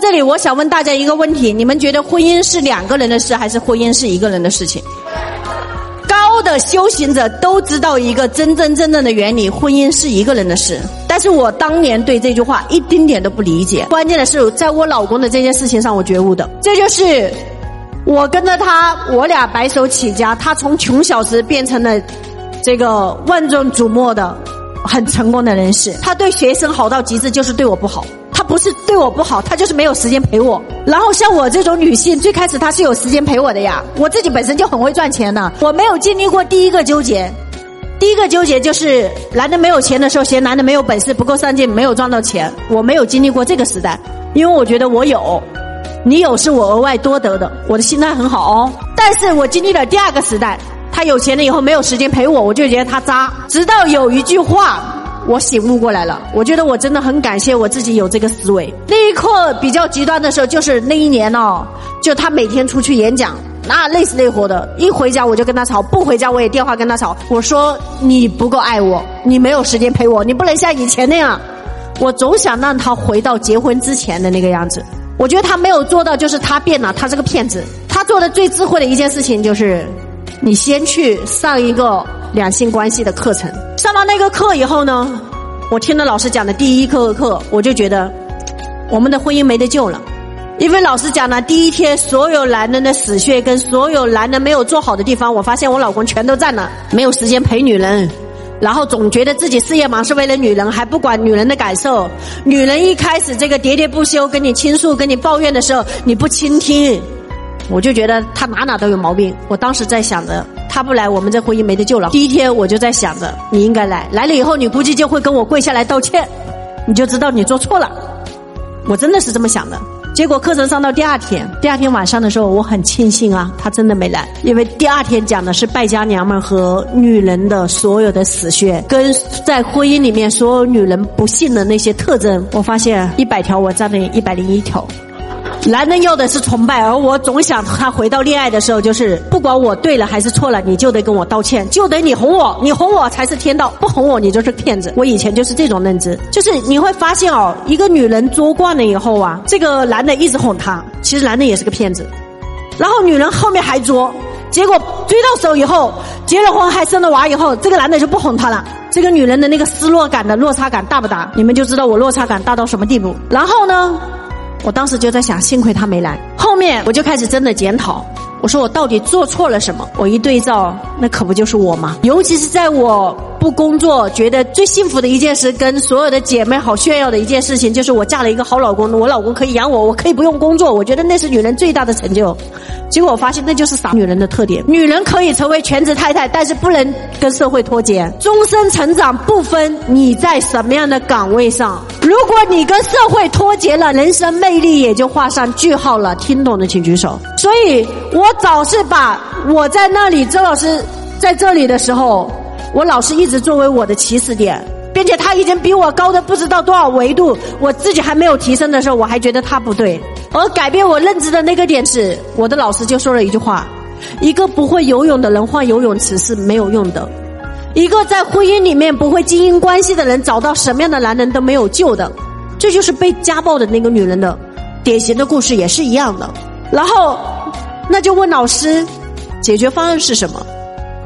这里，我想问大家一个问题：你们觉得婚姻是两个人的事，还是婚姻是一个人的事情？高的修行者都知道一个真真正正的原理：婚姻是一个人的事。但是我当年对这句话一丁点都不理解。关键的是，在我老公的这件事情上，我觉悟的。这就是我跟着他，我俩白手起家，他从穷小子变成了这个万众瞩目的很成功的人士。他对学生好到极致，就是对我不好。不是对我不好，他就是没有时间陪我。然后像我这种女性，最开始他是有时间陪我的呀。我自己本身就很会赚钱的，我没有经历过第一个纠结。第一个纠结就是男的没有钱的时候，嫌男的没有本事、不够上进、没有赚到钱。我没有经历过这个时代，因为我觉得我有，你有是我额外多得的，我的心态很好哦。但是我经历了第二个时代，他有钱了以后没有时间陪我，我就觉得他渣。直到有一句话。我醒悟过来了，我觉得我真的很感谢我自己有这个思维。那一刻比较极端的时候，就是那一年哦，就他每天出去演讲，那累死累活的，一回家我就跟他吵，不回家我也电话跟他吵。我说你不够爱我，你没有时间陪我，你不能像以前那样。我总想让他回到结婚之前的那个样子。我觉得他没有做到，就是他变了，他是个骗子。他做的最智慧的一件事情就是，你先去上一个。两性关系的课程，上到那个课以后呢，我听了老师讲的第一课课，我就觉得我们的婚姻没得救了，因为老师讲了第一天所有男人的死穴跟所有男人没有做好的地方，我发现我老公全都占了，没有时间陪女人，然后总觉得自己事业忙是为了女人，还不管女人的感受，女人一开始这个喋喋不休跟你倾诉跟你抱怨的时候，你不倾听，我就觉得他哪哪都有毛病，我当时在想着。他不来，我们这婚姻没得救了。第一天我就在想着，你应该来，来了以后你估计就会跟我跪下来道歉，你就知道你做错了。我真的是这么想的。结果课程上到第二天，第二天晚上的时候，我很庆幸啊，他真的没来，因为第二天讲的是败家娘们和女人的所有的死穴，跟在婚姻里面所有女人不幸的那些特征。我发现一百条，我占了一百零一条。男人要的是崇拜，而我总想他回到恋爱的时候，就是不管我对了还是错了，你就得跟我道歉，就得你哄我，你哄我才是天道，不哄我你就是骗子。我以前就是这种认知，就是你会发现哦，一个女人作惯了以后啊，这个男的一直哄她，其实男的也是个骗子，然后女人后面还作，结果追到手以后，结了婚还生了娃以后，这个男的就不哄她了，这个女人的那个失落感的落差感大不大？你们就知道我落差感大到什么地步。然后呢？我当时就在想，幸亏他没来。后面我就开始真的检讨，我说我到底做错了什么？我一对照，那可不就是我吗？尤其是在我不工作，觉得最幸福的一件事，跟所有的姐妹好炫耀的一件事情，就是我嫁了一个好老公，我老公可以养我，我可以不用工作。我觉得那是女人最大的成就。结果我发现那就是傻女人的特点。女人可以成为全职太太，但是不能跟社会脱节。终身成长不分你在什么样的岗位上。如果你跟社会脱节了，人生魅力也就画上句号了。听懂的请举手。所以我早是把我在那里，周老师在这里的时候，我老师一直作为我的起始点，并且他已经比我高的不知道多少维度，我自己还没有提升的时候，我还觉得他不对。而改变我认知的那个点是，我的老师就说了一句话：一个不会游泳的人换游泳池是没有用的；一个在婚姻里面不会经营关系的人，找到什么样的男人都没有救的。这就是被家暴的那个女人的典型的故事，也是一样的。然后，那就问老师，解决方案是什么？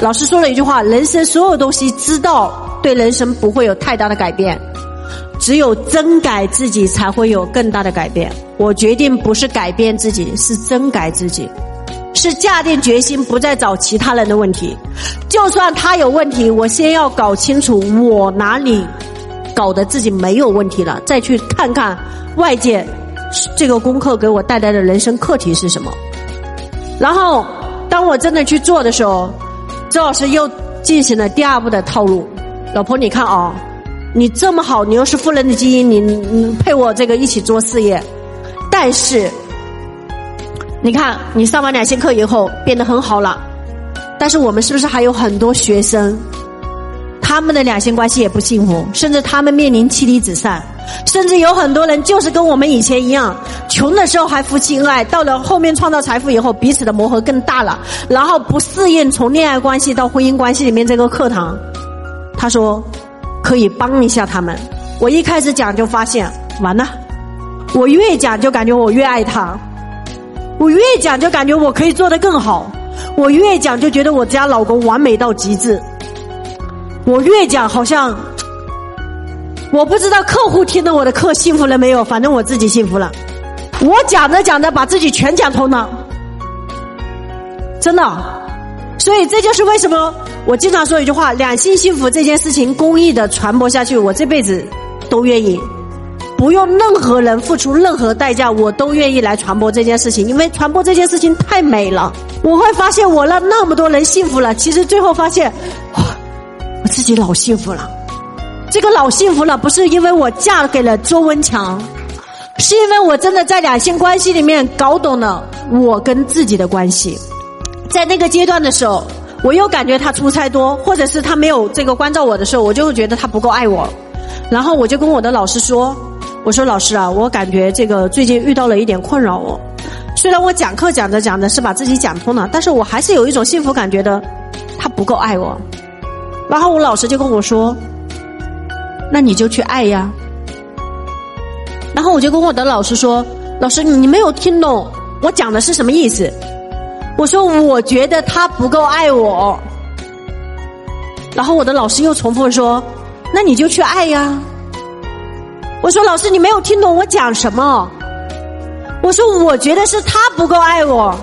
老师说了一句话：人生所有东西，知道对人生不会有太大的改变。只有真改自己，才会有更大的改变。我决定不是改变自己，是真改自己，是下定决心不再找其他人的问题。就算他有问题，我先要搞清楚我哪里搞得自己没有问题了，再去看看外界这个功课给我带来的人生课题是什么。然后，当我真的去做的时候，周老师又进行了第二步的套路。老婆，你看啊。你这么好，你又是富人的基因，你你配我这个一起做事业。但是，你看你上完两性课以后变得很好了，但是我们是不是还有很多学生，他们的两性关系也不幸福，甚至他们面临妻离子散，甚至有很多人就是跟我们以前一样，穷的时候还夫妻恩爱，到了后面创造财富以后，彼此的磨合更大了，然后不适应从恋爱关系到婚姻关系里面这个课堂。他说。可以帮一下他们。我一开始讲就发现完了，我越讲就感觉我越爱他，我越讲就感觉我可以做得更好，我越讲就觉得我家老公完美到极致，我越讲好像，我不知道客户听了我的课幸福了没有，反正我自己幸福了。我讲着讲着把自己全讲通了，真的，所以这就是为什么我经常说一句话：两性幸福这件事情公益的传播下去，我这辈子都愿意。不用任何人付出任何代价，我都愿意来传播这件事情，因为传播这件事情太美了。我会发现我让那么多人幸福了，其实最后发现，我自己老幸福了。这个老幸福了，不是因为我嫁给了周文强，是因为我真的在两性关系里面搞懂了我跟自己的关系。在那个阶段的时候，我又感觉他出差多，或者是他没有这个关照我的时候，我就会觉得他不够爱我，然后我就跟我的老师说。我说老师啊，我感觉这个最近遇到了一点困扰哦。虽然我讲课讲着讲着是把自己讲通了，但是我还是有一种幸福感，觉得他不够爱我。然后我老师就跟我说：“那你就去爱呀。”然后我就跟我的老师说：“老师，你没有听懂我讲的是什么意思？”我说：“我觉得他不够爱我。”然后我的老师又重复说：“那你就去爱呀。”我说：“老师，你没有听懂我讲什么？”我说：“我觉得是他不够爱我。”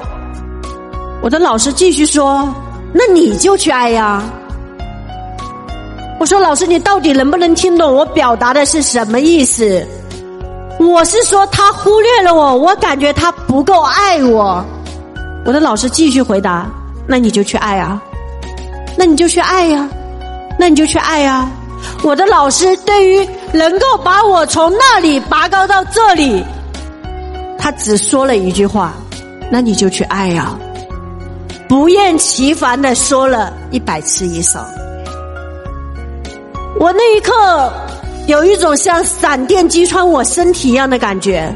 我的老师继续说：“那你就去爱呀。”我说：“老师，你到底能不能听懂我表达的是什么意思？”我是说他忽略了我，我感觉他不够爱我。我的老师继续回答：“那你就去爱啊，那你就去爱呀，那你就去爱呀。”我的老师对于能够把我从那里拔高到这里，他只说了一句话：“那你就去爱呀。”不厌其烦的说了一百次以上。我那一刻有一种像闪电击穿我身体一样的感觉，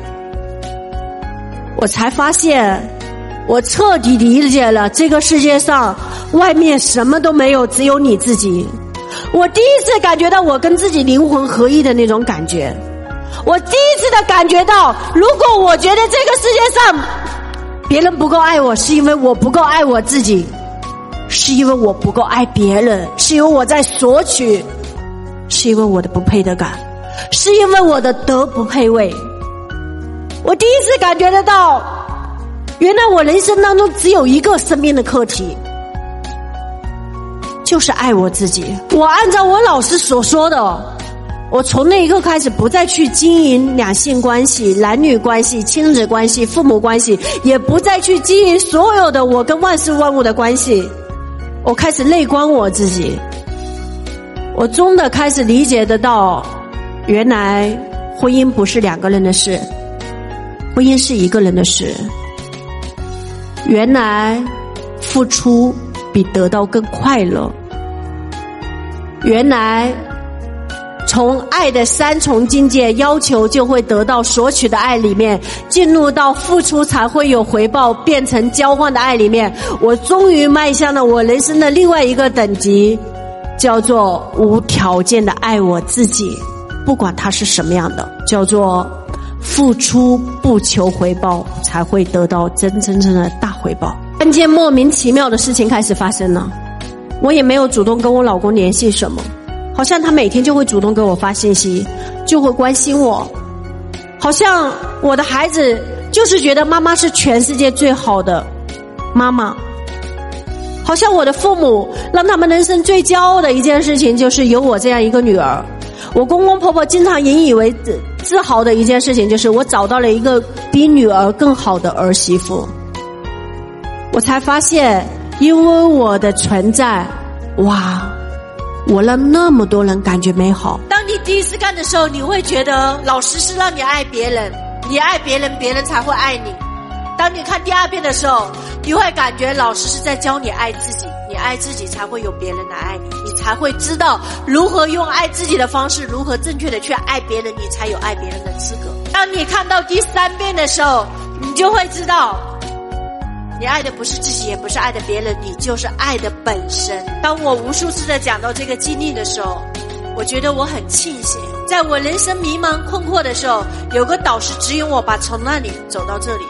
我才发现，我彻底理解了这个世界上外面什么都没有，只有你自己。我第一次感觉到我跟自己灵魂合一的那种感觉，我第一次的感觉到，如果我觉得这个世界上别人不够爱我，是因为我不够爱我自己，是因为我不够爱别人，是因为我在索取，是因为我的不配得感，是因为我的德不配位。我第一次感觉得到，原来我人生当中只有一个生命的课题。就是爱我自己。我按照我老师所说的，我从那一刻开始不再去经营两性关系、男女关系、亲子关系、父母关系，也不再去经营所有的我跟万事万物的关系。我开始内观我自己，我终的开始理解得到，原来婚姻不是两个人的事，婚姻是一个人的事。原来付出比得到更快乐。原来，从爱的三重境界要求就会得到索取的爱里面，进入到付出才会有回报，变成交换的爱里面，我终于迈向了我人生的另外一个等级，叫做无条件的爱我自己，不管它是什么样的，叫做付出不求回报，才会得到真真正的大回报。关键莫名其妙的事情开始发生了。我也没有主动跟我老公联系什么，好像他每天就会主动给我发信息，就会关心我，好像我的孩子就是觉得妈妈是全世界最好的妈妈，好像我的父母让他们人生最骄傲的一件事情就是有我这样一个女儿，我公公婆婆经常引以为自自豪的一件事情就是我找到了一个比女儿更好的儿媳妇，我才发现。因为我的存在，哇，我让那么多人感觉美好。当你第一次干的时候，你会觉得老师是让你爱别人，你爱别人，别人才会爱你。当你看第二遍的时候，你会感觉老师是在教你爱自己，你爱自己才会有别人来爱你，你才会知道如何用爱自己的方式，如何正确的去爱别人，你才有爱别人的资格。当你看到第三遍的时候，你就会知道。你爱的不是自己，也不是爱的别人，你就是爱的本身。当我无数次的讲到这个经历的时候，我觉得我很庆幸，在我人生迷茫困惑的时候，有个导师指引我，把从那里走到这里。